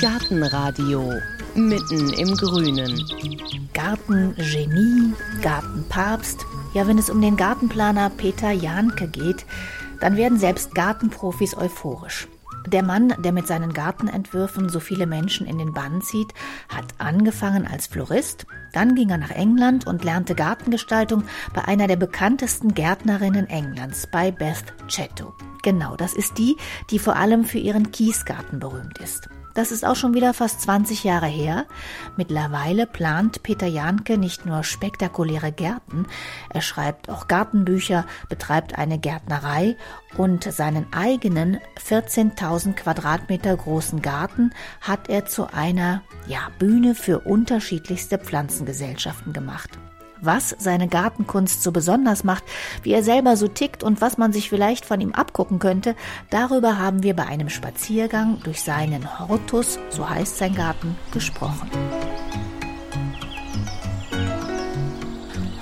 Gartenradio mitten im Grünen. Gartengenie, Gartenpapst. Ja, wenn es um den Gartenplaner Peter Jahnke geht, dann werden selbst Gartenprofis euphorisch. Der Mann, der mit seinen Gartenentwürfen so viele Menschen in den Bann zieht, hat angefangen als Florist, dann ging er nach England und lernte Gartengestaltung bei einer der bekanntesten Gärtnerinnen Englands, bei Beth Chetto. Genau, das ist die, die vor allem für ihren Kiesgarten berühmt ist. Das ist auch schon wieder fast 20 Jahre her. Mittlerweile plant Peter Jahnke nicht nur spektakuläre Gärten, er schreibt auch Gartenbücher, betreibt eine Gärtnerei und seinen eigenen 14.000 Quadratmeter großen Garten hat er zu einer ja, Bühne für unterschiedlichste Pflanzengesellschaften gemacht was seine Gartenkunst so besonders macht, wie er selber so tickt und was man sich vielleicht von ihm abgucken könnte, darüber haben wir bei einem Spaziergang durch seinen Hortus, so heißt sein Garten, gesprochen.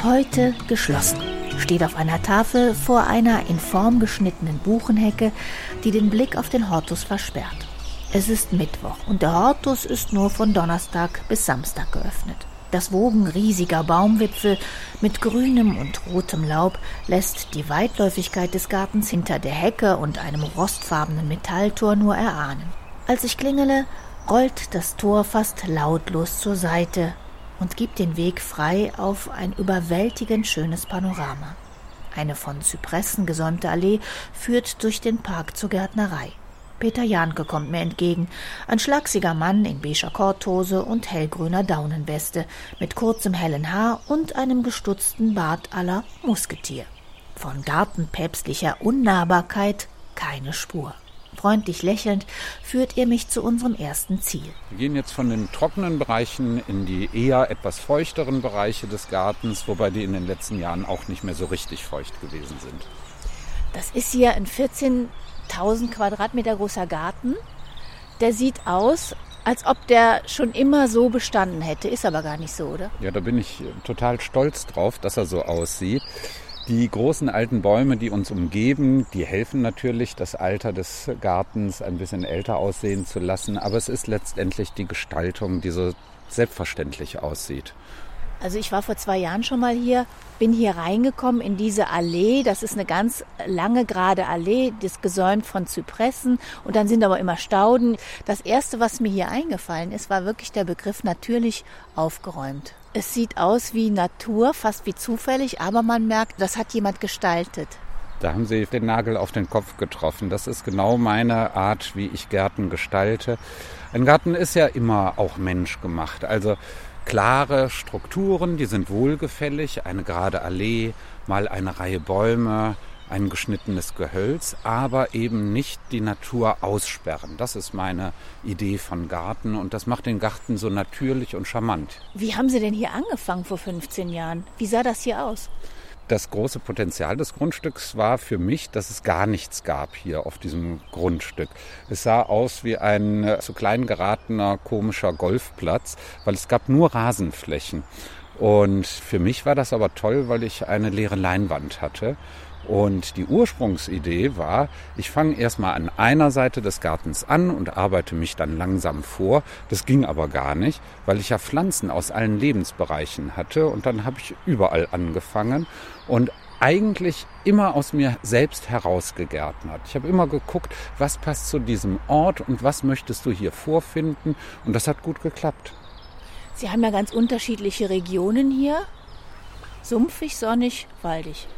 Heute geschlossen steht auf einer Tafel vor einer in Form geschnittenen Buchenhecke, die den Blick auf den Hortus versperrt. Es ist Mittwoch und der Hortus ist nur von Donnerstag bis Samstag geöffnet. Das Wogen riesiger Baumwipfel mit grünem und rotem Laub lässt die Weitläufigkeit des Gartens hinter der Hecke und einem rostfarbenen Metalltor nur erahnen. Als ich klingele, rollt das Tor fast lautlos zur Seite und gibt den Weg frei auf ein überwältigend schönes Panorama. Eine von Zypressen gesäumte Allee führt durch den Park zur Gärtnerei. Peter Janke kommt mir entgegen, ein schlachsiger Mann in beiger Korthose und hellgrüner Daunenweste, mit kurzem hellen Haar und einem gestutzten Bart aller Musketier. Von gartenpäpstlicher Unnahbarkeit keine Spur. Freundlich lächelnd führt er mich zu unserem ersten Ziel. Wir gehen jetzt von den trockenen Bereichen in die eher etwas feuchteren Bereiche des Gartens, wobei die in den letzten Jahren auch nicht mehr so richtig feucht gewesen sind. Das ist hier ein 14 1000 Quadratmeter großer Garten. Der sieht aus, als ob der schon immer so bestanden hätte. Ist aber gar nicht so, oder? Ja, da bin ich total stolz drauf, dass er so aussieht. Die großen alten Bäume, die uns umgeben, die helfen natürlich, das Alter des Gartens ein bisschen älter aussehen zu lassen. Aber es ist letztendlich die Gestaltung, die so selbstverständlich aussieht. Also ich war vor zwei Jahren schon mal hier, bin hier reingekommen in diese Allee. Das ist eine ganz lange gerade Allee, das gesäumt von Zypressen und dann sind aber immer Stauden. Das erste, was mir hier eingefallen ist, war wirklich der Begriff natürlich aufgeräumt. Es sieht aus wie Natur, fast wie zufällig, aber man merkt, das hat jemand gestaltet. Da haben Sie den Nagel auf den Kopf getroffen. Das ist genau meine Art, wie ich Gärten gestalte. Ein Garten ist ja immer auch menschgemacht. Also klare Strukturen, die sind wohlgefällig, eine gerade Allee, mal eine Reihe Bäume, ein geschnittenes Gehölz, aber eben nicht die Natur aussperren. Das ist meine Idee von Garten und das macht den Garten so natürlich und charmant. Wie haben Sie denn hier angefangen vor 15 Jahren? Wie sah das hier aus? Das große Potenzial des Grundstücks war für mich, dass es gar nichts gab hier auf diesem Grundstück. Es sah aus wie ein äh, zu klein geratener komischer Golfplatz, weil es gab nur Rasenflächen. Und für mich war das aber toll, weil ich eine leere Leinwand hatte und die Ursprungsidee war, ich fange erstmal an einer Seite des Gartens an und arbeite mich dann langsam vor. Das ging aber gar nicht, weil ich ja Pflanzen aus allen Lebensbereichen hatte und dann habe ich überall angefangen und eigentlich immer aus mir selbst herausgegärtnert. Ich habe immer geguckt, was passt zu diesem Ort und was möchtest du hier vorfinden und das hat gut geklappt. Sie haben ja ganz unterschiedliche Regionen hier. Sumpfig, sonnig, waldig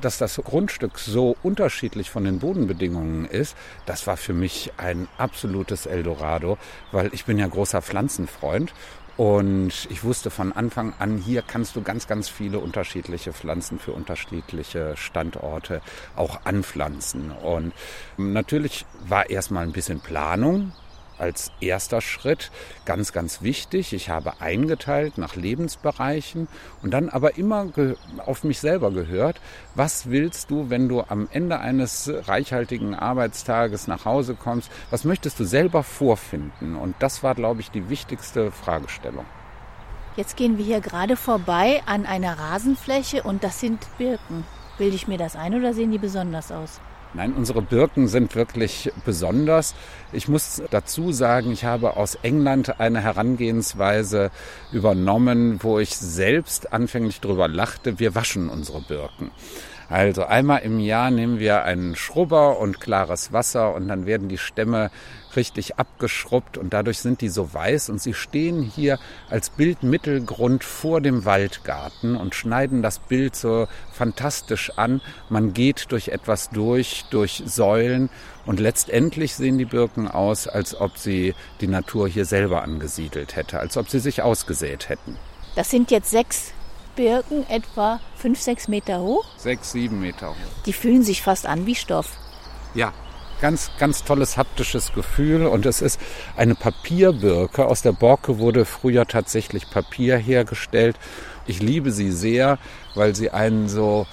dass das Grundstück so unterschiedlich von den Bodenbedingungen ist, das war für mich ein absolutes Eldorado, weil ich bin ja großer Pflanzenfreund und ich wusste von Anfang an, hier kannst du ganz, ganz viele unterschiedliche Pflanzen für unterschiedliche Standorte auch anpflanzen. Und natürlich war erstmal ein bisschen Planung als erster Schritt ganz, ganz wichtig. Ich habe eingeteilt nach Lebensbereichen und dann aber immer auf mich selber gehört, was willst du, wenn du am Ende eines reichhaltigen Arbeitstages nach Hause kommst, was möchtest du selber vorfinden? Und das war, glaube ich, die wichtigste Fragestellung. Jetzt gehen wir hier gerade vorbei an einer Rasenfläche und das sind Birken. Bilde ich mir das ein oder sehen die besonders aus? Nein, unsere Birken sind wirklich besonders. Ich muss dazu sagen, ich habe aus England eine Herangehensweise übernommen, wo ich selbst anfänglich drüber lachte. Wir waschen unsere Birken. Also einmal im Jahr nehmen wir einen Schrubber und klares Wasser und dann werden die Stämme richtig abgeschrubbt und dadurch sind die so weiß und sie stehen hier als Bildmittelgrund vor dem Waldgarten und schneiden das Bild so fantastisch an. Man geht durch etwas durch, durch Säulen und letztendlich sehen die Birken aus, als ob sie die Natur hier selber angesiedelt hätte, als ob sie sich ausgesät hätten. Das sind jetzt sechs Birken etwa fünf, sechs Meter hoch. Sechs, sieben Meter hoch. Die fühlen sich fast an wie Stoff. Ja, ganz, ganz tolles haptisches Gefühl. Und es ist eine Papierbirke. Aus der Borke wurde früher tatsächlich Papier hergestellt. Ich liebe sie sehr, weil sie einen so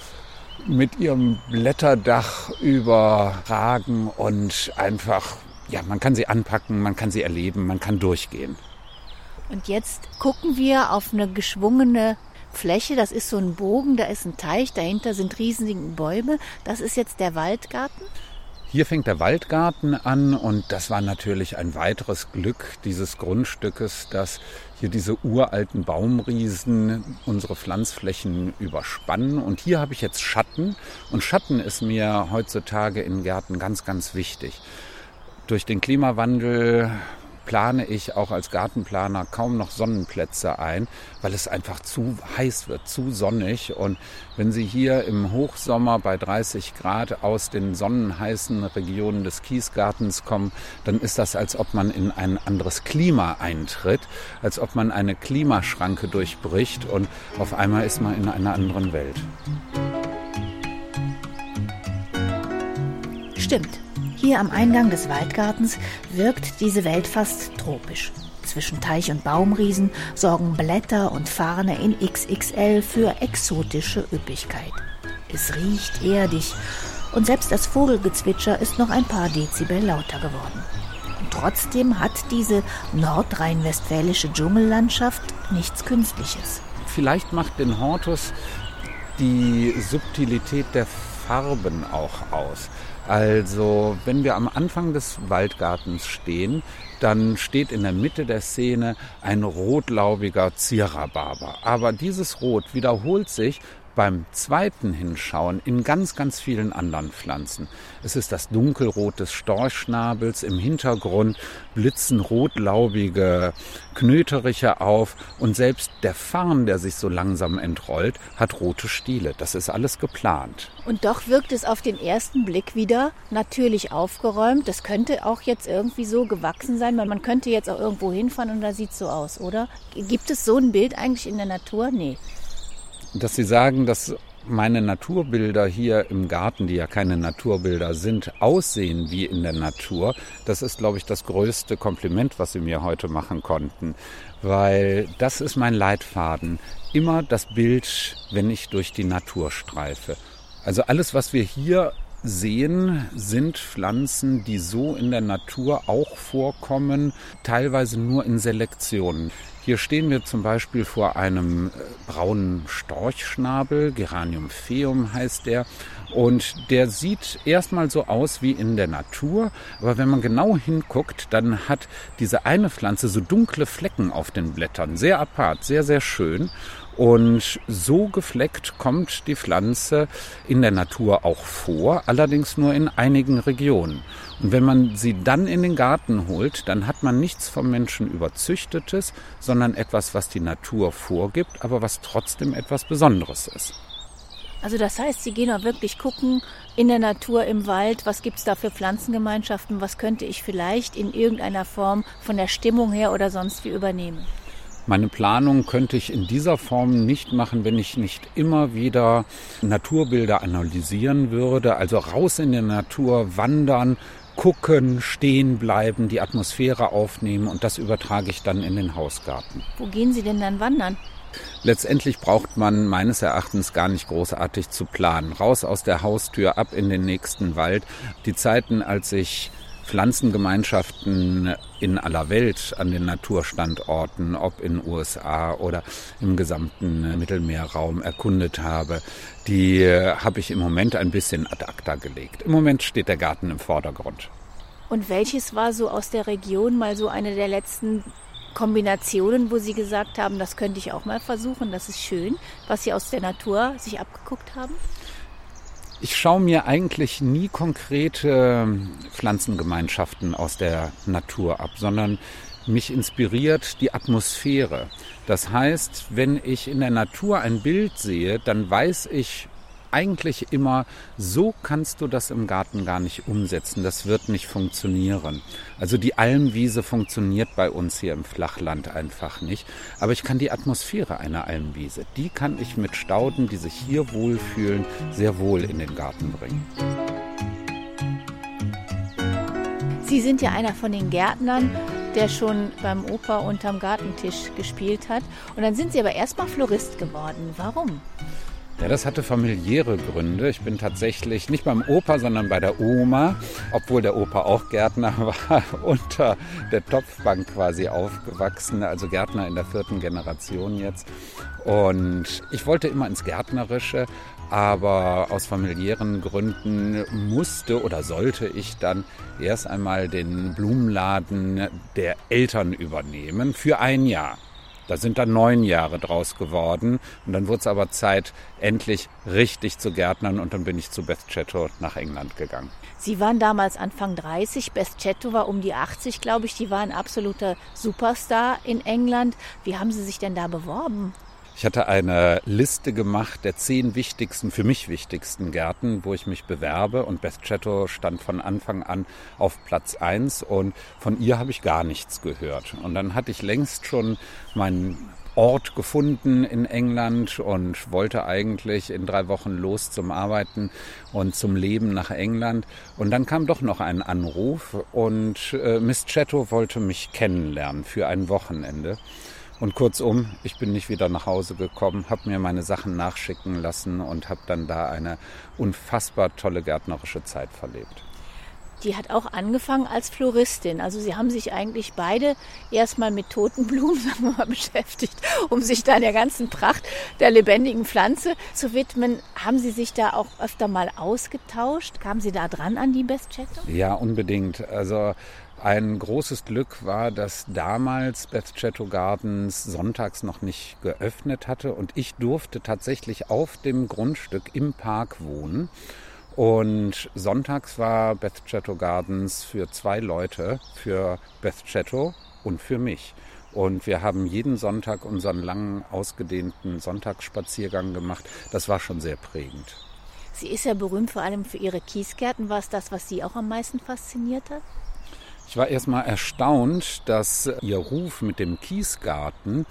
mit ihrem Blätterdach überragen und einfach, ja, man kann sie anpacken, man kann sie erleben, man kann durchgehen. Und jetzt gucken wir auf eine geschwungene Fläche, das ist so ein Bogen, da ist ein Teich, dahinter sind riesige Bäume. Das ist jetzt der Waldgarten. Hier fängt der Waldgarten an und das war natürlich ein weiteres Glück dieses Grundstückes, dass hier diese uralten Baumriesen unsere Pflanzflächen überspannen. Und hier habe ich jetzt Schatten und Schatten ist mir heutzutage in Gärten ganz, ganz wichtig. Durch den Klimawandel plane ich auch als Gartenplaner kaum noch Sonnenplätze ein, weil es einfach zu heiß wird, zu sonnig. Und wenn Sie hier im Hochsommer bei 30 Grad aus den sonnenheißen Regionen des Kiesgartens kommen, dann ist das, als ob man in ein anderes Klima eintritt, als ob man eine Klimaschranke durchbricht und auf einmal ist man in einer anderen Welt. Stimmt. Hier am Eingang des Waldgartens wirkt diese Welt fast tropisch. Zwischen Teich und Baumriesen sorgen Blätter und Farne in XXL für exotische Üppigkeit. Es riecht erdig und selbst das Vogelgezwitscher ist noch ein paar Dezibel lauter geworden. Und trotzdem hat diese nordrhein-westfälische Dschungellandschaft nichts Künstliches. Vielleicht macht den Hortus die Subtilität der Farben auch aus. Also, wenn wir am Anfang des Waldgartens stehen, dann steht in der Mitte der Szene ein rotlaubiger Zierrhabarber. Aber dieses Rot wiederholt sich beim zweiten Hinschauen in ganz, ganz vielen anderen Pflanzen. Es ist das Dunkelrot des Storchschnabels, im Hintergrund blitzen rotlaubige Knöteriche auf und selbst der Farn, der sich so langsam entrollt, hat rote Stiele. Das ist alles geplant. Und doch wirkt es auf den ersten Blick wieder natürlich aufgeräumt. Das könnte auch jetzt irgendwie so gewachsen sein, weil man könnte jetzt auch irgendwo hinfahren und da sieht es so aus, oder? Gibt es so ein Bild eigentlich in der Natur? Nee dass Sie sagen, dass meine Naturbilder hier im Garten, die ja keine Naturbilder sind, aussehen wie in der Natur, das ist, glaube ich, das größte Kompliment, was Sie mir heute machen konnten. Weil das ist mein Leitfaden. Immer das Bild, wenn ich durch die Natur streife. Also alles, was wir hier sehen, sind Pflanzen, die so in der Natur auch vorkommen, teilweise nur in Selektionen. Hier stehen wir zum Beispiel vor einem äh, braunen Storchschnabel, Geranium phaeum heißt der, und der sieht erstmal so aus wie in der Natur, aber wenn man genau hinguckt, dann hat diese eine Pflanze so dunkle Flecken auf den Blättern, sehr apart, sehr, sehr schön. Und so gefleckt kommt die Pflanze in der Natur auch vor, allerdings nur in einigen Regionen. Und wenn man sie dann in den Garten holt, dann hat man nichts vom Menschen überzüchtetes, sondern etwas, was die Natur vorgibt, aber was trotzdem etwas Besonderes ist. Also das heißt, Sie gehen auch wirklich gucken in der Natur, im Wald, was gibt es da für Pflanzengemeinschaften, was könnte ich vielleicht in irgendeiner Form von der Stimmung her oder sonst wie übernehmen. Meine Planung könnte ich in dieser Form nicht machen, wenn ich nicht immer wieder Naturbilder analysieren würde. Also raus in die Natur, wandern, gucken, stehen bleiben, die Atmosphäre aufnehmen und das übertrage ich dann in den Hausgarten. Wo gehen Sie denn dann wandern? Letztendlich braucht man meines Erachtens gar nicht großartig zu planen. Raus aus der Haustür, ab in den nächsten Wald. Die Zeiten, als ich Pflanzengemeinschaften in aller Welt an den Naturstandorten, ob in USA oder im gesamten Mittelmeerraum erkundet habe, die habe ich im Moment ein bisschen ad acta gelegt. Im Moment steht der Garten im Vordergrund. Und welches war so aus der Region mal so eine der letzten Kombinationen, wo Sie gesagt haben, das könnte ich auch mal versuchen, das ist schön, was Sie aus der Natur sich abgeguckt haben? Ich schaue mir eigentlich nie konkrete Pflanzengemeinschaften aus der Natur ab, sondern mich inspiriert die Atmosphäre. Das heißt, wenn ich in der Natur ein Bild sehe, dann weiß ich eigentlich immer, so kannst du das im Garten gar nicht umsetzen. Das wird nicht funktionieren. Also die Almwiese funktioniert bei uns hier im Flachland einfach nicht. Aber ich kann die Atmosphäre einer Almwiese, die kann ich mit Stauden, die sich hier wohlfühlen, sehr wohl in den Garten bringen. Sie sind ja einer von den Gärtnern, der schon beim Opa unterm Gartentisch gespielt hat. Und dann sind Sie aber erstmal Florist geworden. Warum? Ja, das hatte familiäre Gründe. Ich bin tatsächlich nicht beim Opa, sondern bei der Oma, obwohl der Opa auch Gärtner war, unter der Topfbank quasi aufgewachsen, also Gärtner in der vierten Generation jetzt. Und ich wollte immer ins Gärtnerische, aber aus familiären Gründen musste oder sollte ich dann erst einmal den Blumenladen der Eltern übernehmen für ein Jahr. Da sind dann neun Jahre draus geworden. Und dann wurde es aber Zeit, endlich richtig zu Gärtnern. Und dann bin ich zu Beth Chatto nach England gegangen. Sie waren damals Anfang 30. Beth Chatto war um die 80, glaube ich. Die war ein absoluter Superstar in England. Wie haben Sie sich denn da beworben? Ich hatte eine Liste gemacht der zehn wichtigsten, für mich wichtigsten Gärten, wo ich mich bewerbe. Und Beth Chatto stand von Anfang an auf Platz eins und von ihr habe ich gar nichts gehört. Und dann hatte ich längst schon meinen Ort gefunden in England und wollte eigentlich in drei Wochen los zum Arbeiten und zum Leben nach England. Und dann kam doch noch ein Anruf und äh, Miss Chatto wollte mich kennenlernen für ein Wochenende. Und kurzum, ich bin nicht wieder nach Hause gekommen, habe mir meine Sachen nachschicken lassen und habe dann da eine unfassbar tolle gärtnerische Zeit verlebt. Die hat auch angefangen als Floristin. Also sie haben sich eigentlich beide erstmal mit toten Blumen sagen wir mal, beschäftigt, um sich da der ganzen Pracht der lebendigen Pflanze zu widmen. Haben Sie sich da auch öfter mal ausgetauscht? Kamen Sie da dran an die Best Chatto? Ja, unbedingt. Also ein großes Glück war, dass damals Beth Chatto Gardens sonntags noch nicht geöffnet hatte und ich durfte tatsächlich auf dem Grundstück im Park wohnen. Und sonntags war Beth Chatto Gardens für zwei Leute, für Beth Chatto und für mich. Und wir haben jeden Sonntag unseren langen, ausgedehnten Sonntagsspaziergang gemacht. Das war schon sehr prägend. Sie ist ja berühmt vor allem für ihre Kiesgärten. War es das, was Sie auch am meisten fasziniert hat? Ich war erstmal erstaunt, dass ihr Ruf mit dem Kiesgarten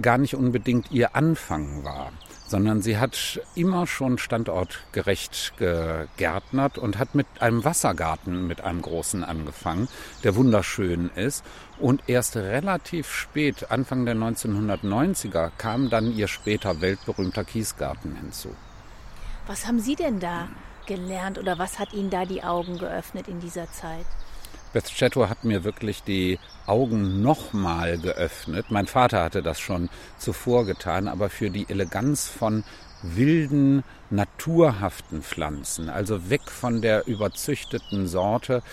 gar nicht unbedingt ihr Anfang war, sondern sie hat immer schon standortgerecht gegärtnert und hat mit einem Wassergarten mit einem großen angefangen, der wunderschön ist. Und erst relativ spät, Anfang der 1990er, kam dann ihr später weltberühmter Kiesgarten hinzu. Was haben Sie denn da gelernt oder was hat Ihnen da die Augen geöffnet in dieser Zeit? Beth Chatto hat mir wirklich die Augen nochmal geöffnet. Mein Vater hatte das schon zuvor getan, aber für die Eleganz von wilden, naturhaften Pflanzen, also weg von der überzüchteten Sorte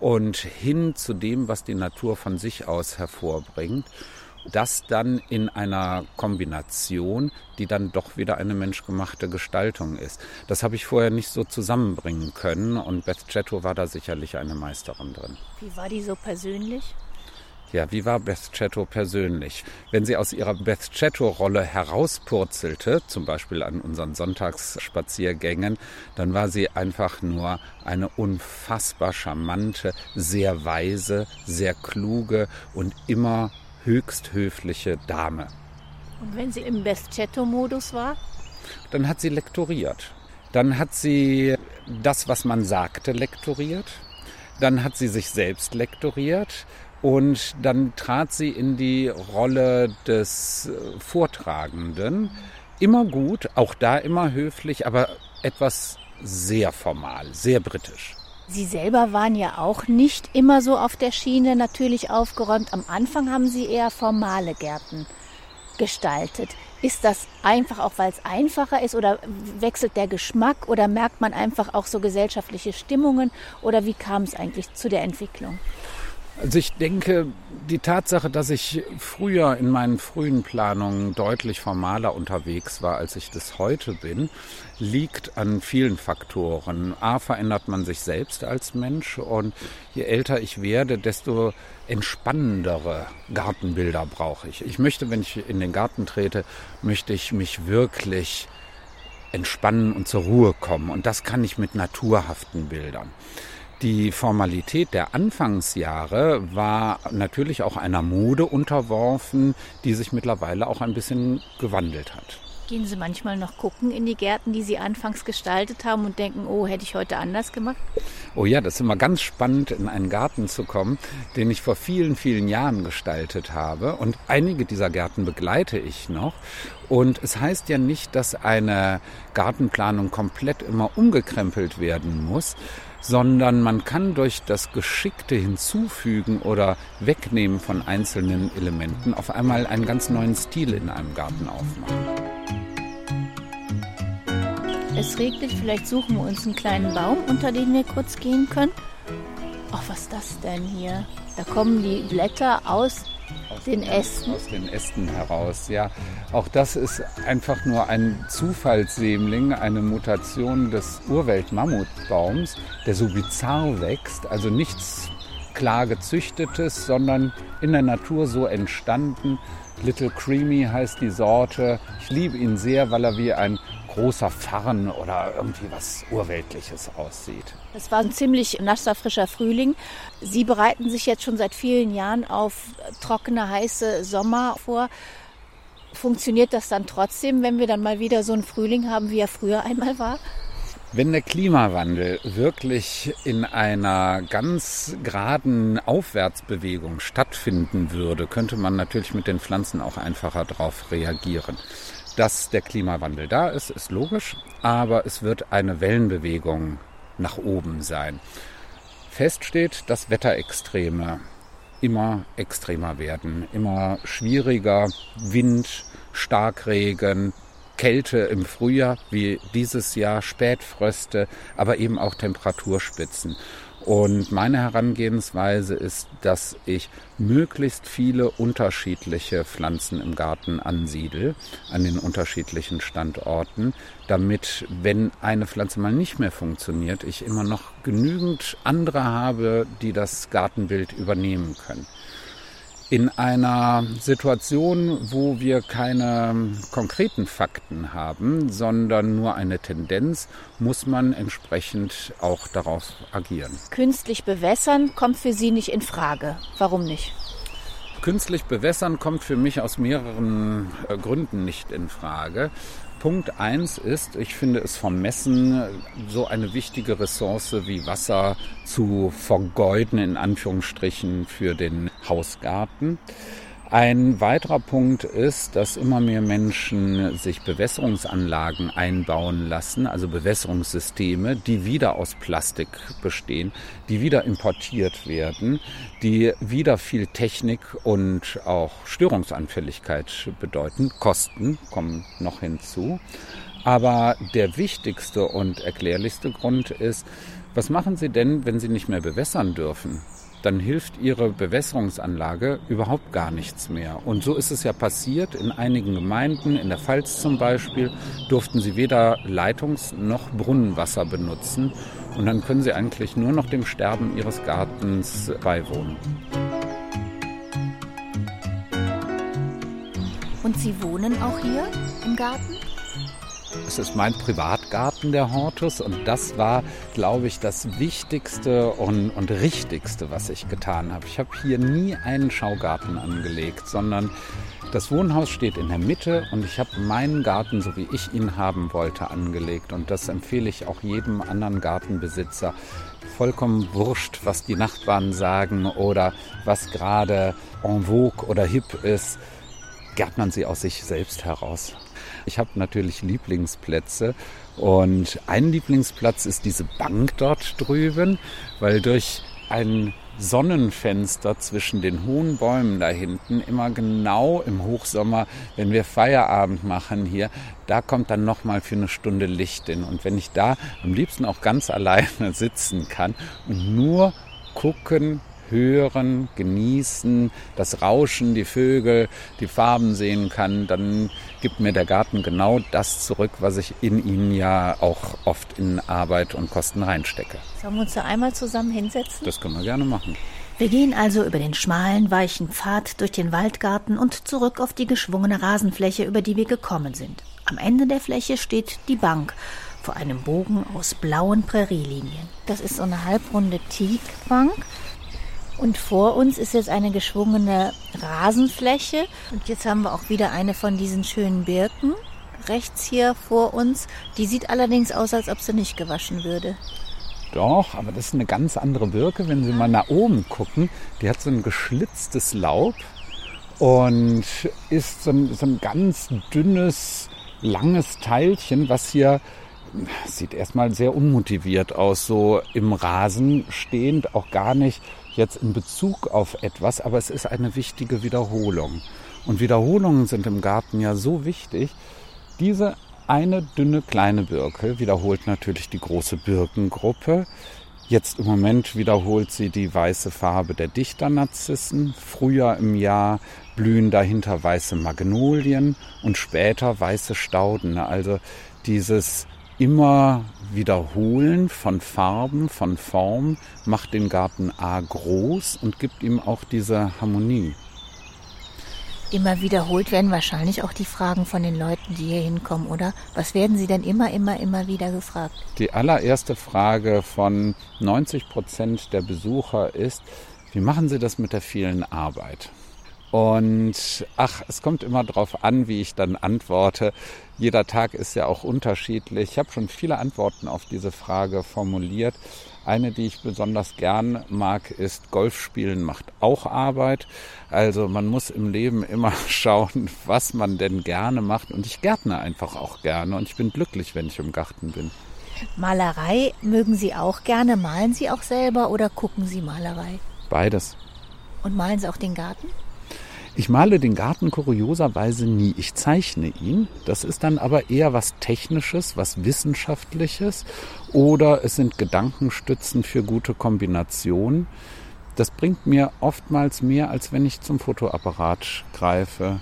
und hin zu dem, was die Natur von sich aus hervorbringt das dann in einer Kombination, die dann doch wieder eine menschgemachte Gestaltung ist. Das habe ich vorher nicht so zusammenbringen können und Beth Chatto war da sicherlich eine Meisterin drin. Wie war die so persönlich? Ja, wie war Beth Chatto persönlich? Wenn sie aus ihrer Beth Chatto-Rolle herauspurzelte, zum Beispiel an unseren Sonntagsspaziergängen, dann war sie einfach nur eine unfassbar charmante, sehr weise, sehr kluge und immer höchst höfliche Dame. Und wenn sie im Best-Chatto-Modus war? Dann hat sie lektoriert. Dann hat sie das, was man sagte, lektoriert. Dann hat sie sich selbst lektoriert. Und dann trat sie in die Rolle des äh, Vortragenden. Immer gut, auch da immer höflich, aber etwas sehr formal, sehr britisch. Sie selber waren ja auch nicht immer so auf der Schiene natürlich aufgeräumt. Am Anfang haben Sie eher formale Gärten gestaltet. Ist das einfach auch, weil es einfacher ist oder wechselt der Geschmack oder merkt man einfach auch so gesellschaftliche Stimmungen oder wie kam es eigentlich zu der Entwicklung? Also ich denke, die Tatsache, dass ich früher in meinen frühen Planungen deutlich formaler unterwegs war, als ich das heute bin, liegt an vielen Faktoren. A, verändert man sich selbst als Mensch und je älter ich werde, desto entspannendere Gartenbilder brauche ich. Ich möchte, wenn ich in den Garten trete, möchte ich mich wirklich entspannen und zur Ruhe kommen. Und das kann ich mit naturhaften Bildern. Die Formalität der Anfangsjahre war natürlich auch einer Mode unterworfen, die sich mittlerweile auch ein bisschen gewandelt hat. Gehen Sie manchmal noch gucken in die Gärten, die Sie anfangs gestaltet haben und denken, oh, hätte ich heute anders gemacht? Oh ja, das ist immer ganz spannend, in einen Garten zu kommen, den ich vor vielen, vielen Jahren gestaltet habe. Und einige dieser Gärten begleite ich noch. Und es heißt ja nicht, dass eine Gartenplanung komplett immer umgekrempelt werden muss, sondern man kann durch das geschickte Hinzufügen oder Wegnehmen von einzelnen Elementen auf einmal einen ganz neuen Stil in einem Garten aufmachen. Es regnet, vielleicht suchen wir uns einen kleinen Baum, unter den wir kurz gehen können. Ach, was ist das denn hier? Da kommen die Blätter aus aus den Ästen? Aus den Ästen heraus, ja. Auch das ist einfach nur ein Zufallssämling, eine Mutation des Urwelt-Mammutbaums, der so bizarr wächst, also nichts klar gezüchtetes, sondern in der Natur so entstanden. Little Creamy heißt die Sorte. Ich liebe ihn sehr, weil er wie ein großer Farn oder irgendwie was Urweltliches aussieht. Es war ein ziemlich nasser, frischer Frühling. Sie bereiten sich jetzt schon seit vielen Jahren auf trockene, heiße Sommer vor. Funktioniert das dann trotzdem, wenn wir dann mal wieder so einen Frühling haben, wie er früher einmal war? Wenn der Klimawandel wirklich in einer ganz geraden Aufwärtsbewegung stattfinden würde, könnte man natürlich mit den Pflanzen auch einfacher darauf reagieren. Dass der Klimawandel da ist, ist logisch, aber es wird eine Wellenbewegung nach oben sein. Fest steht, dass Wetterextreme immer extremer werden, immer schwieriger, Wind, Starkregen, Kälte im Frühjahr wie dieses Jahr, Spätfröste, aber eben auch Temperaturspitzen. Und meine Herangehensweise ist, dass ich möglichst viele unterschiedliche Pflanzen im Garten ansiedel, an den unterschiedlichen Standorten, damit, wenn eine Pflanze mal nicht mehr funktioniert, ich immer noch genügend andere habe, die das Gartenbild übernehmen können in einer Situation, wo wir keine konkreten Fakten haben, sondern nur eine Tendenz, muss man entsprechend auch darauf agieren. Künstlich bewässern kommt für Sie nicht in Frage. Warum nicht? Künstlich bewässern kommt für mich aus mehreren äh, Gründen nicht in Frage. Punkt eins ist, ich finde es vom Messen so eine wichtige Ressource wie Wasser zu vergeuden, in Anführungsstrichen, für den Hausgarten. Ein weiterer Punkt ist, dass immer mehr Menschen sich Bewässerungsanlagen einbauen lassen, also Bewässerungssysteme, die wieder aus Plastik bestehen, die wieder importiert werden, die wieder viel Technik und auch Störungsanfälligkeit bedeuten. Kosten kommen noch hinzu. Aber der wichtigste und erklärlichste Grund ist, was machen Sie denn, wenn Sie nicht mehr bewässern dürfen? Dann hilft ihre Bewässerungsanlage überhaupt gar nichts mehr. Und so ist es ja passiert in einigen Gemeinden, in der Pfalz zum Beispiel, durften sie weder Leitungs- noch Brunnenwasser benutzen. Und dann können sie eigentlich nur noch dem Sterben ihres Gartens beiwohnen. Und Sie wohnen auch hier im Garten? Es ist mein Privatgarten, der Hortus, und das war, glaube ich, das Wichtigste und, und Richtigste, was ich getan habe. Ich habe hier nie einen Schaugarten angelegt, sondern das Wohnhaus steht in der Mitte und ich habe meinen Garten, so wie ich ihn haben wollte, angelegt. Und das empfehle ich auch jedem anderen Gartenbesitzer. Vollkommen wurscht, was die Nachbarn sagen oder was gerade en vogue oder hip ist. Gärtnern Sie aus sich selbst heraus. Ich habe natürlich Lieblingsplätze und ein Lieblingsplatz ist diese Bank dort drüben, weil durch ein Sonnenfenster zwischen den hohen Bäumen da hinten, immer genau im Hochsommer, wenn wir Feierabend machen hier, da kommt dann nochmal für eine Stunde Licht hin. Und wenn ich da am liebsten auch ganz alleine sitzen kann und nur gucken, hören, genießen, das Rauschen, die Vögel, die Farben sehen kann, dann gibt mir der Garten genau das zurück, was ich in ihn ja auch oft in Arbeit und Kosten reinstecke. Sollen wir uns da einmal zusammen hinsetzen? Das können wir gerne machen. Wir gehen also über den schmalen, weichen Pfad durch den Waldgarten und zurück auf die geschwungene Rasenfläche, über die wir gekommen sind. Am Ende der Fläche steht die Bank vor einem Bogen aus blauen Prärielinien. Das ist so eine halbrunde Teakbank und vor uns ist jetzt eine geschwungene Rasenfläche. Und jetzt haben wir auch wieder eine von diesen schönen Birken rechts hier vor uns. Die sieht allerdings aus, als ob sie nicht gewaschen würde. Doch, aber das ist eine ganz andere Birke. Wenn Sie mal nach oben gucken, die hat so ein geschlitztes Laub und ist so ein, so ein ganz dünnes, langes Teilchen, was hier sieht erstmal sehr unmotiviert aus, so im Rasen stehend, auch gar nicht jetzt in Bezug auf etwas, aber es ist eine wichtige Wiederholung. Und Wiederholungen sind im Garten ja so wichtig. Diese eine dünne kleine Birke wiederholt natürlich die große Birkengruppe. Jetzt im Moment wiederholt sie die weiße Farbe der Dichternarzissen. Früher im Jahr blühen dahinter weiße Magnolien und später weiße Stauden. Also dieses immer Wiederholen von Farben, von Form macht den Garten A groß und gibt ihm auch diese Harmonie. Immer wiederholt werden wahrscheinlich auch die Fragen von den Leuten, die hier hinkommen, oder? Was werden sie denn immer, immer, immer wieder gefragt? Die allererste Frage von 90 Prozent der Besucher ist, wie machen Sie das mit der vielen Arbeit? Und ach, es kommt immer darauf an, wie ich dann antworte. Jeder Tag ist ja auch unterschiedlich. Ich habe schon viele Antworten auf diese Frage formuliert. Eine, die ich besonders gern mag, ist Golfspielen macht auch Arbeit. Also man muss im Leben immer schauen, was man denn gerne macht. Und ich gärtne einfach auch gerne. Und ich bin glücklich, wenn ich im Garten bin. Malerei mögen Sie auch gerne. Malen Sie auch selber oder gucken Sie Malerei? Beides. Und malen Sie auch den Garten? Ich male den Garten kurioserweise nie. Ich zeichne ihn. Das ist dann aber eher was Technisches, was Wissenschaftliches oder es sind Gedankenstützen für gute Kombinationen. Das bringt mir oftmals mehr, als wenn ich zum Fotoapparat greife.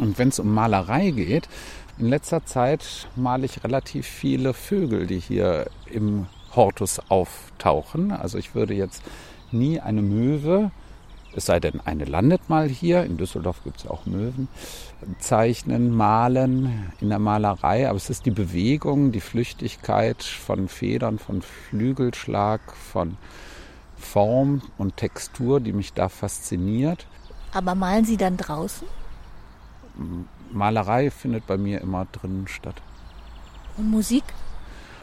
Und wenn es um Malerei geht, in letzter Zeit male ich relativ viele Vögel, die hier im Hortus auftauchen. Also ich würde jetzt nie eine Möwe es sei denn, eine landet mal hier, in Düsseldorf gibt es auch Möwen, zeichnen, malen in der Malerei, aber es ist die Bewegung, die Flüchtigkeit von Federn, von Flügelschlag, von Form und Textur, die mich da fasziniert. Aber malen Sie dann draußen? Malerei findet bei mir immer drinnen statt. Und Musik?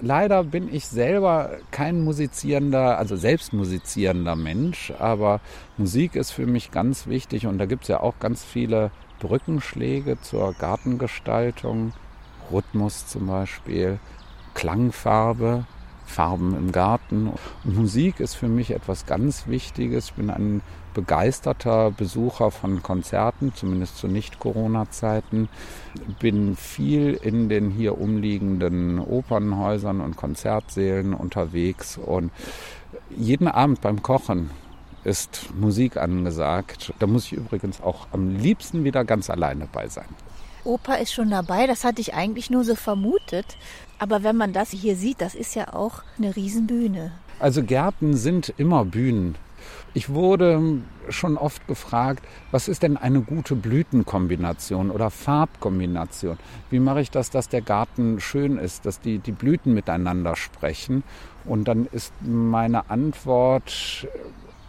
Leider bin ich selber kein musizierender, also selbst musizierender Mensch, aber Musik ist für mich ganz wichtig und da gibt es ja auch ganz viele Brückenschläge zur Gartengestaltung, Rhythmus zum Beispiel, Klangfarbe, Farben im Garten. Und Musik ist für mich etwas ganz Wichtiges. Ich bin ein begeisterter Besucher von Konzerten, zumindest zu Nicht-Corona-Zeiten. Bin viel in den hier umliegenden Opernhäusern und Konzertsälen unterwegs und jeden Abend beim Kochen ist Musik angesagt. Da muss ich übrigens auch am liebsten wieder ganz alleine bei sein. Oper ist schon dabei, das hatte ich eigentlich nur so vermutet. Aber wenn man das hier sieht, das ist ja auch eine Riesenbühne. Also Gärten sind immer Bühnen. Ich wurde schon oft gefragt, was ist denn eine gute Blütenkombination oder Farbkombination? Wie mache ich das, dass der Garten schön ist, dass die, die Blüten miteinander sprechen? Und dann ist meine Antwort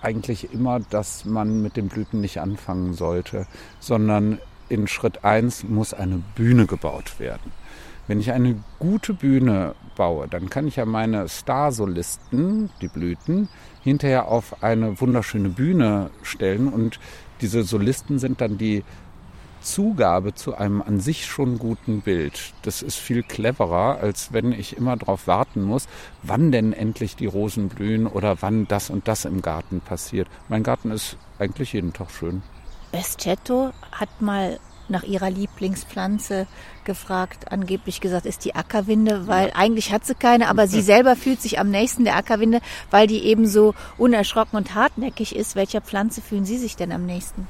eigentlich immer, dass man mit den Blüten nicht anfangen sollte, sondern in Schritt 1 muss eine Bühne gebaut werden. Wenn ich eine gute Bühne baue, dann kann ich ja meine Starsolisten, die Blüten, hinterher auf eine wunderschöne Bühne stellen und diese Solisten sind dann die Zugabe zu einem an sich schon guten Bild. Das ist viel cleverer, als wenn ich immer darauf warten muss, wann denn endlich die Rosen blühen oder wann das und das im Garten passiert. Mein Garten ist eigentlich jeden Tag schön. Bestcetto hat mal nach ihrer Lieblingspflanze gefragt, angeblich gesagt, ist die Ackerwinde, weil eigentlich hat sie keine, aber sie selber fühlt sich am nächsten der Ackerwinde, weil die eben so unerschrocken und hartnäckig ist. Welcher Pflanze fühlen Sie sich denn am nächsten?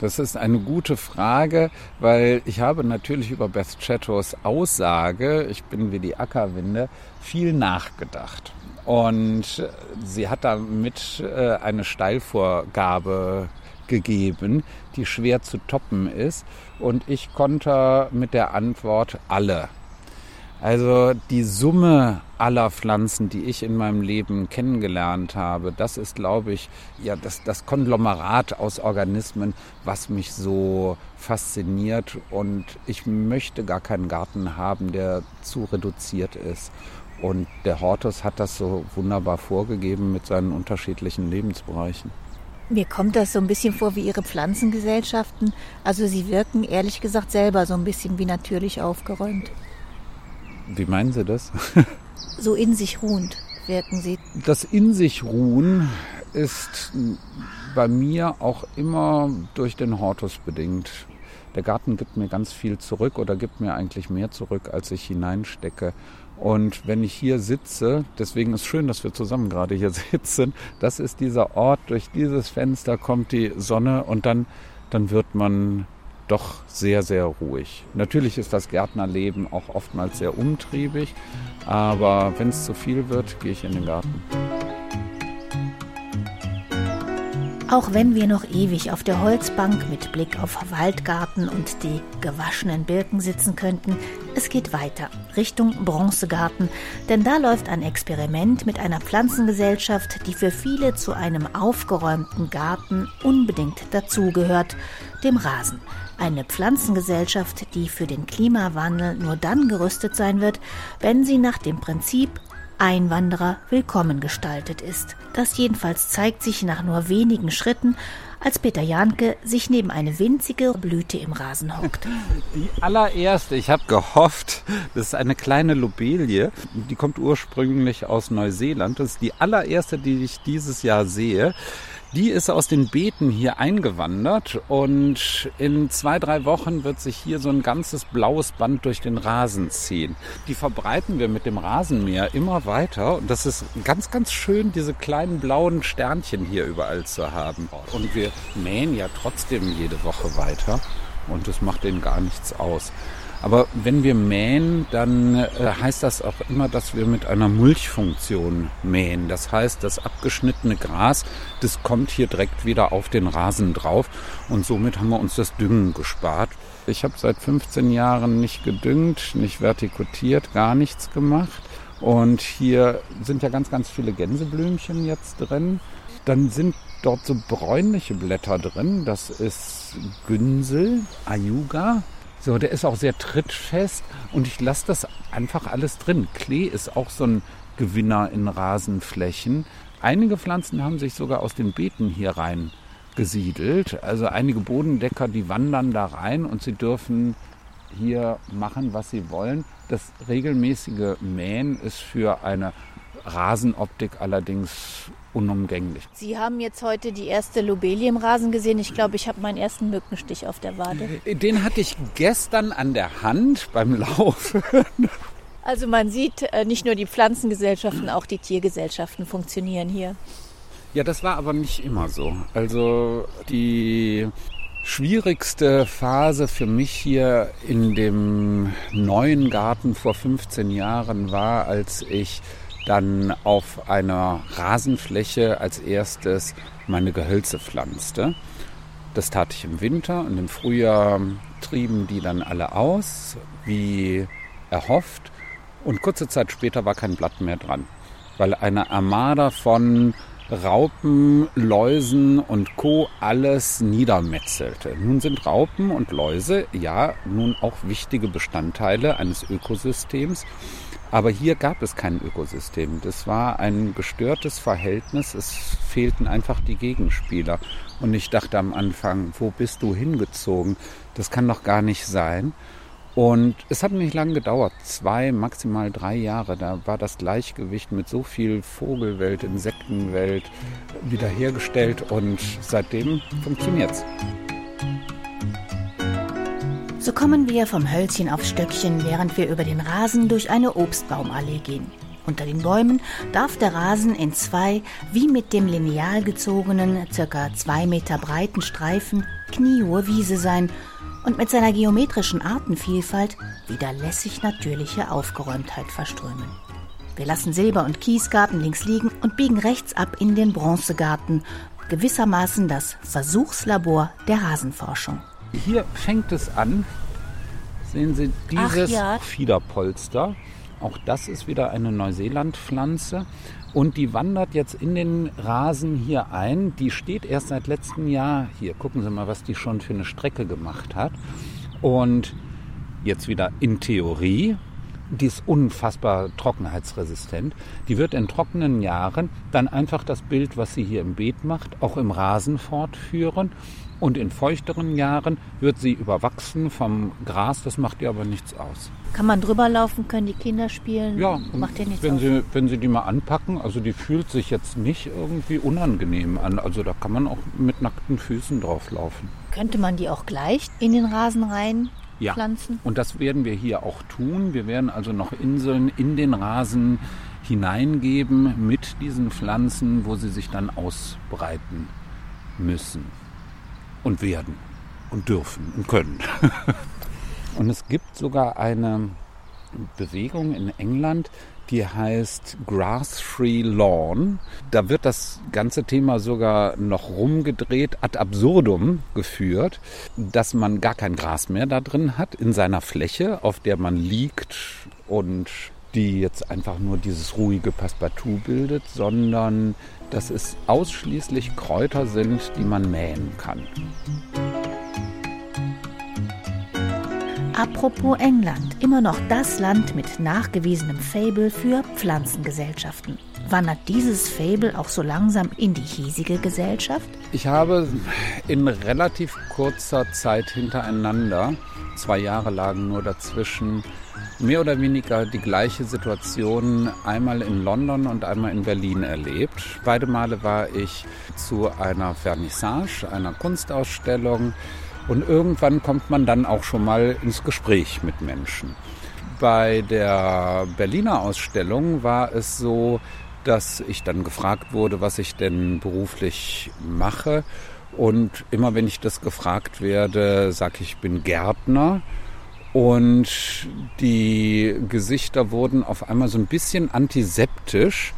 Das ist eine gute Frage, weil ich habe natürlich über Beth Chattos Aussage, ich bin wie die Ackerwinde, viel nachgedacht. Und sie hat damit äh, eine Steilvorgabe gegeben, die schwer zu toppen ist. Und ich konnte mit der Antwort alle. Also die Summe aller Pflanzen, die ich in meinem Leben kennengelernt habe, das ist, glaube ich, ja das, das Konglomerat aus Organismen, was mich so fasziniert. Und ich möchte gar keinen Garten haben, der zu reduziert ist. Und der Hortus hat das so wunderbar vorgegeben mit seinen unterschiedlichen Lebensbereichen. Mir kommt das so ein bisschen vor wie Ihre Pflanzengesellschaften. Also sie wirken ehrlich gesagt selber so ein bisschen wie natürlich aufgeräumt. Wie meinen Sie das? so in sich ruhend wirken sie. Das in sich ruhen ist bei mir auch immer durch den Hortus bedingt. Der Garten gibt mir ganz viel zurück oder gibt mir eigentlich mehr zurück, als ich hineinstecke. Und wenn ich hier sitze, deswegen ist schön, dass wir zusammen gerade hier sitzen, das ist dieser Ort, durch dieses Fenster kommt die Sonne und dann, dann wird man doch sehr, sehr ruhig. Natürlich ist das Gärtnerleben auch oftmals sehr umtriebig, aber wenn es zu viel wird, gehe ich in den Garten. Auch wenn wir noch ewig auf der Holzbank mit Blick auf Waldgarten und die gewaschenen Birken sitzen könnten, es geht weiter Richtung Bronzegarten, denn da läuft ein Experiment mit einer Pflanzengesellschaft, die für viele zu einem aufgeräumten Garten unbedingt dazugehört, dem Rasen. Eine Pflanzengesellschaft, die für den Klimawandel nur dann gerüstet sein wird, wenn sie nach dem Prinzip Einwanderer willkommen gestaltet ist. Das jedenfalls zeigt sich nach nur wenigen Schritten, als Peter Janke sich neben eine winzige Blüte im Rasen hockt. Die allererste, ich habe gehofft, das ist eine kleine Lobelie, die kommt ursprünglich aus Neuseeland. Das ist die allererste, die ich dieses Jahr sehe. Die ist aus den Beeten hier eingewandert und in zwei, drei Wochen wird sich hier so ein ganzes blaues Band durch den Rasen ziehen. Die verbreiten wir mit dem Rasenmäher immer weiter und das ist ganz, ganz schön, diese kleinen blauen Sternchen hier überall zu haben. Und wir mähen ja trotzdem jede Woche weiter und das macht denen gar nichts aus. Aber wenn wir mähen, dann äh, heißt das auch immer, dass wir mit einer Mulchfunktion mähen. Das heißt, das abgeschnittene Gras, das kommt hier direkt wieder auf den Rasen drauf und somit haben wir uns das Düngen gespart. Ich habe seit 15 Jahren nicht gedüngt, nicht vertikutiert, gar nichts gemacht. Und hier sind ja ganz, ganz viele Gänseblümchen jetzt drin. Dann sind dort so bräunliche Blätter drin. Das ist Günsel, Ayuga, so, der ist auch sehr trittfest und ich lasse das einfach alles drin. Klee ist auch so ein Gewinner in Rasenflächen. Einige Pflanzen haben sich sogar aus den Beeten hier rein gesiedelt. Also einige Bodendecker, die wandern da rein und sie dürfen hier machen, was sie wollen. Das regelmäßige Mähen ist für eine Rasenoptik allerdings unumgänglich. Sie haben jetzt heute die erste Lobelie im Rasen gesehen. Ich glaube, ich habe meinen ersten Mückenstich auf der Wade. Den hatte ich gestern an der Hand beim Laufen. Also man sieht, äh, nicht nur die Pflanzengesellschaften, auch die Tiergesellschaften funktionieren hier. Ja, das war aber nicht immer so. Also die schwierigste Phase für mich hier in dem neuen Garten vor 15 Jahren war, als ich dann auf einer Rasenfläche als erstes meine Gehölze pflanzte. Das tat ich im Winter und im Frühjahr trieben die dann alle aus, wie erhofft. Und kurze Zeit später war kein Blatt mehr dran, weil eine Armada von Raupen, Läusen und Co. alles niedermetzelte. Nun sind Raupen und Läuse ja nun auch wichtige Bestandteile eines Ökosystems. Aber hier gab es kein Ökosystem. Das war ein gestörtes Verhältnis. Es fehlten einfach die Gegenspieler. Und ich dachte am Anfang, wo bist du hingezogen? Das kann doch gar nicht sein. Und es hat nicht lange gedauert, zwei, maximal drei Jahre. Da war das Gleichgewicht mit so viel Vogelwelt, Insektenwelt wiederhergestellt und seitdem funktioniert's. So kommen wir vom Hölzchen aufs Stöckchen, während wir über den Rasen durch eine Obstbaumallee gehen. Unter den Bäumen darf der Rasen in zwei, wie mit dem Lineal gezogenen, circa zwei Meter breiten Streifen kniehohe Wiese sein und mit seiner geometrischen Artenvielfalt wieder lässig natürliche Aufgeräumtheit verströmen. Wir lassen Silber- und Kiesgarten links liegen und biegen rechts ab in den Bronzegarten, gewissermaßen das Versuchslabor der Rasenforschung. Hier fängt es an. Sehen Sie dieses ja. Fiederpolster. Auch das ist wieder eine Neuseeland-Pflanze. Und die wandert jetzt in den Rasen hier ein. Die steht erst seit letztem Jahr hier. Gucken Sie mal, was die schon für eine Strecke gemacht hat. Und jetzt wieder in Theorie. Die ist unfassbar trockenheitsresistent. Die wird in trockenen Jahren dann einfach das Bild, was sie hier im Beet macht, auch im Rasen fortführen und in feuchteren Jahren wird sie überwachsen vom Gras, das macht ihr aber nichts aus. Kann man drüber laufen, können die Kinder spielen? Ja, macht ihr nichts wenn? Sie, wenn Sie die mal anpacken, also die fühlt sich jetzt nicht irgendwie unangenehm an. Also da kann man auch mit nackten Füßen drauf laufen. Könnte man die auch gleich in den Rasen rein ja. pflanzen? Und das werden wir hier auch tun. Wir werden also noch Inseln in den Rasen hineingeben mit diesen Pflanzen, wo sie sich dann ausbreiten müssen und werden und dürfen und können. und es gibt sogar eine Bewegung in England, die heißt Grass-Free Lawn. Da wird das ganze Thema sogar noch rumgedreht, ad absurdum geführt, dass man gar kein Gras mehr da drin hat in seiner Fläche, auf der man liegt und die jetzt einfach nur dieses ruhige Passepartout bildet, sondern dass es ausschließlich Kräuter sind, die man mähen kann. Apropos England, immer noch das Land mit nachgewiesenem Fable für Pflanzengesellschaften. Wandert dieses Fable auch so langsam in die hiesige Gesellschaft? Ich habe in relativ kurzer Zeit hintereinander, zwei Jahre lagen nur dazwischen, mehr oder weniger die gleiche Situation einmal in London und einmal in Berlin erlebt. Beide Male war ich zu einer Vernissage, einer Kunstausstellung und irgendwann kommt man dann auch schon mal ins Gespräch mit Menschen. Bei der Berliner Ausstellung war es so, dass ich dann gefragt wurde, was ich denn beruflich mache. Und immer wenn ich das gefragt werde, sage ich, ich bin Gärtner. Und die Gesichter wurden auf einmal so ein bisschen antiseptisch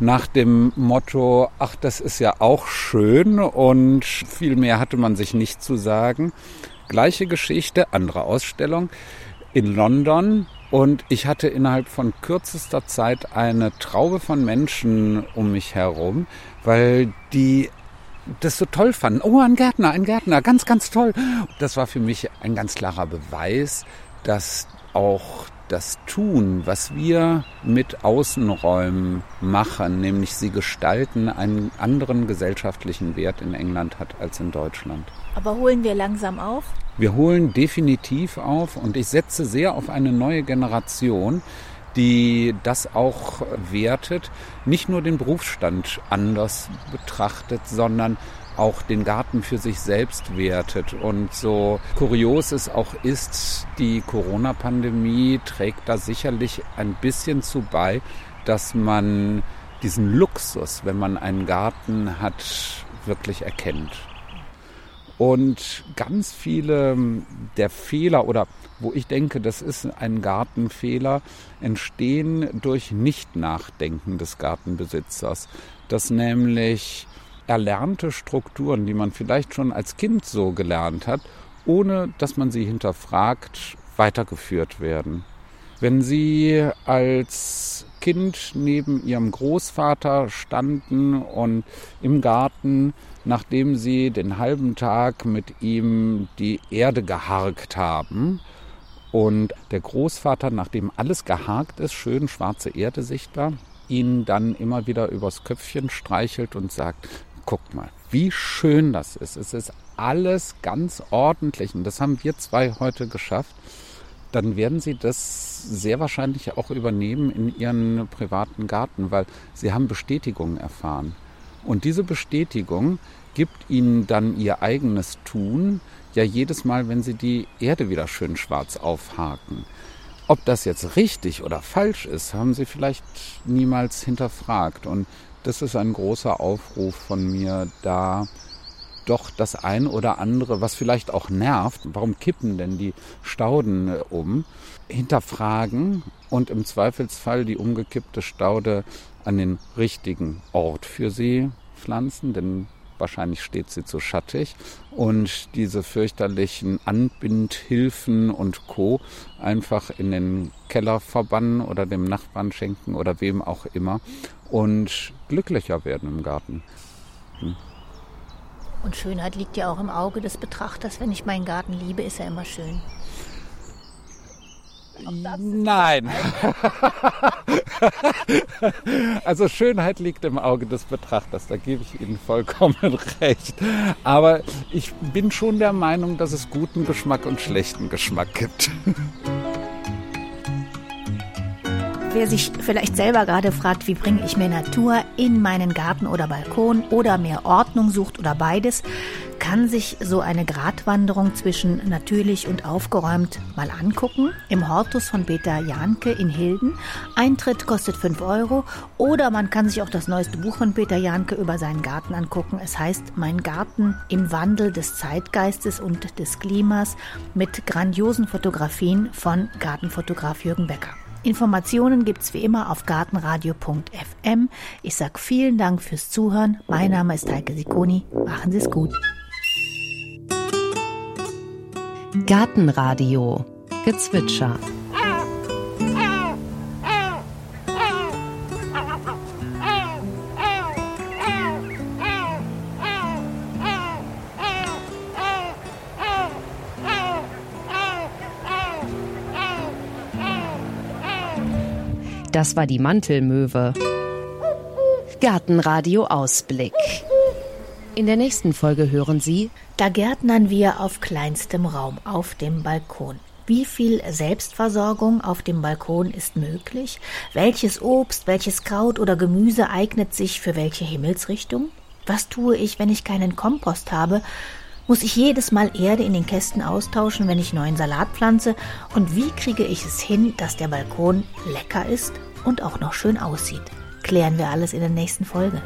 nach dem Motto, ach, das ist ja auch schön und viel mehr hatte man sich nicht zu sagen. Gleiche Geschichte, andere Ausstellung in London und ich hatte innerhalb von kürzester Zeit eine Traube von Menschen um mich herum, weil die das so toll fanden. Oh, ein Gärtner, ein Gärtner, ganz, ganz toll. Das war für mich ein ganz klarer Beweis, dass auch das Tun, was wir mit Außenräumen machen, nämlich sie gestalten, einen anderen gesellschaftlichen Wert in England hat als in Deutschland. Aber holen wir langsam auf? Wir holen definitiv auf und ich setze sehr auf eine neue Generation, die das auch wertet, nicht nur den Berufsstand anders betrachtet, sondern auch den Garten für sich selbst wertet. Und so kurios es auch ist, die Corona-Pandemie trägt da sicherlich ein bisschen zu bei, dass man diesen Luxus, wenn man einen Garten hat, wirklich erkennt. Und ganz viele der Fehler oder wo ich denke, das ist ein Gartenfehler, entstehen durch Nicht-Nachdenken des Gartenbesitzers. Dass nämlich erlernte Strukturen, die man vielleicht schon als Kind so gelernt hat, ohne dass man sie hinterfragt, weitergeführt werden. Wenn Sie als Kind neben Ihrem Großvater standen und im Garten, nachdem Sie den halben Tag mit ihm die Erde geharkt haben Und der Großvater, nachdem alles gehakt ist, schön schwarze Erde sichtbar, ihn dann immer wieder übers Köpfchen streichelt und sagt, guck mal, wie schön das ist. Es ist alles ganz ordentlich und das haben wir zwei heute geschafft. Dann werden sie das sehr wahrscheinlich auch übernehmen in ihren privaten Garten, weil sie haben Bestätigung erfahren. Und diese Bestätigung gibt ihnen dann ihr eigenes Tun, ja jedes Mal, wenn sie die Erde wieder schön schwarz aufhaken. Ob das jetzt richtig oder falsch ist, haben sie vielleicht niemals hinterfragt. Und das ist ein großer Aufruf von mir, da doch das ein oder andere, was vielleicht auch nervt, warum kippen denn die Stauden um, hinterfragen und im Zweifelsfall die umgekippte Staude an den richtigen Ort für sie pflanzen, denn wahrscheinlich steht sie zu schattig und diese fürchterlichen Anbindhilfen und Co. einfach in den Keller verbannen oder dem Nachbarn schenken oder wem auch immer und glücklicher werden im Garten. Hm. Und Schönheit liegt ja auch im Auge des Betrachters. Wenn ich meinen Garten liebe, ist er immer schön. Nein. also Schönheit liegt im Auge des Betrachters, da gebe ich Ihnen vollkommen recht. Aber ich bin schon der Meinung, dass es guten Geschmack und schlechten Geschmack gibt. Wer sich vielleicht selber gerade fragt, wie bringe ich mehr Natur in meinen Garten oder Balkon oder mehr Ordnung sucht oder beides, kann sich so eine Gratwanderung zwischen natürlich und aufgeräumt mal angucken. Im Hortus von Peter Janke in Hilden. Eintritt kostet 5 Euro. Oder man kann sich auch das neueste Buch von Peter Janke über seinen Garten angucken. Es heißt Mein Garten im Wandel des Zeitgeistes und des Klimas mit grandiosen Fotografien von Gartenfotograf Jürgen Becker. Informationen gibt's wie immer auf gartenradio.fm. Ich sag vielen Dank fürs Zuhören. Mein Name ist Heike Sikoni. Machen Sie es gut. Gartenradio Gezwitscher Das war die Mantelmöwe. Gartenradio Ausblick. In der nächsten Folge hören Sie, da gärtnern wir auf kleinstem Raum, auf dem Balkon. Wie viel Selbstversorgung auf dem Balkon ist möglich? Welches Obst, welches Kraut oder Gemüse eignet sich für welche Himmelsrichtung? Was tue ich, wenn ich keinen Kompost habe? Muss ich jedes Mal Erde in den Kästen austauschen, wenn ich neuen Salat pflanze? Und wie kriege ich es hin, dass der Balkon lecker ist und auch noch schön aussieht? Klären wir alles in der nächsten Folge.